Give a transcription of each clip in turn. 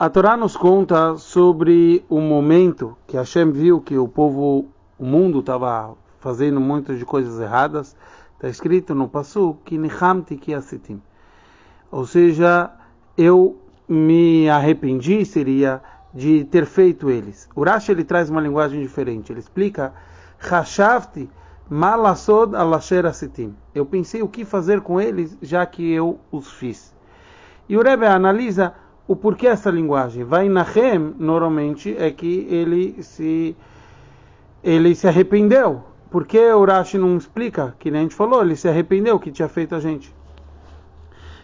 A Torá nos conta sobre o momento que Hashem viu que o povo, o mundo estava fazendo muitas de coisas erradas. Está escrito no Passu que Nihamti ki asitim. Ou seja, eu me arrependi seria de ter feito eles. O Rashi ele traz uma linguagem diferente. Ele explica malasod alasher. Eu pensei o que fazer com eles já que eu os fiz. E o Rebbe analisa o porquê essa linguagem. Vai Nahem, normalmente, é que ele se, ele se arrependeu. Por que o Rashi não explica? Que nem a gente falou, ele se arrependeu que tinha feito a gente.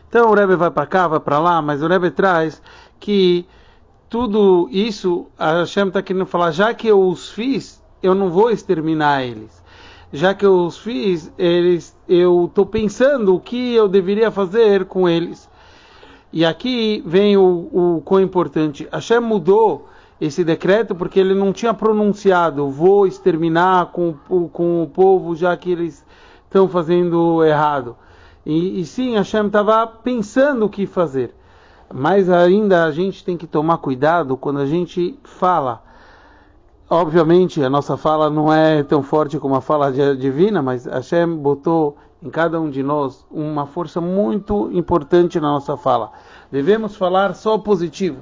Então o Rebbe vai para cá, vai para lá, mas o Rebbe traz que tudo isso, a Hashem está querendo falar, já que eu os fiz, eu não vou exterminar eles. Já que eu os fiz, eles, eu estou pensando o que eu deveria fazer com eles. E aqui vem o, o quão importante. Hashem mudou esse decreto porque ele não tinha pronunciado vou exterminar com, com o povo já que eles estão fazendo errado. E, e sim, Hashem estava pensando o que fazer. Mas ainda a gente tem que tomar cuidado quando a gente fala. Obviamente, a nossa fala não é tão forte como a fala divina, mas Hashem botou em cada um de nós uma força muito importante na nossa fala. Devemos falar só positivo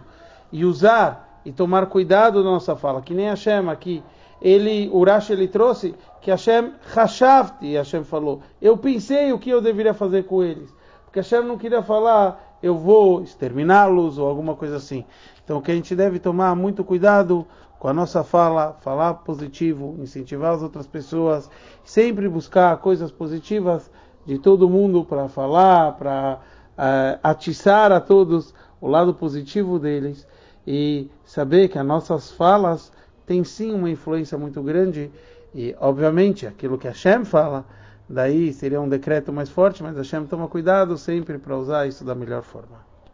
e usar e tomar cuidado na nossa fala, que nem Hashem aqui. Ele, Urash ele trouxe que Hashem Hashavti, Hashem falou, eu pensei o que eu deveria fazer com eles. Porque Hashem não queria falar, eu vou exterminá-los ou alguma coisa assim. Então, que a gente deve tomar muito cuidado com a nossa fala, falar positivo, incentivar as outras pessoas, sempre buscar coisas positivas de todo mundo para falar, para uh, atiçar a todos o lado positivo deles e saber que as nossas falas têm sim uma influência muito grande e, obviamente, aquilo que Hashem fala, daí seria um decreto mais forte, mas Hashem toma cuidado sempre para usar isso da melhor forma.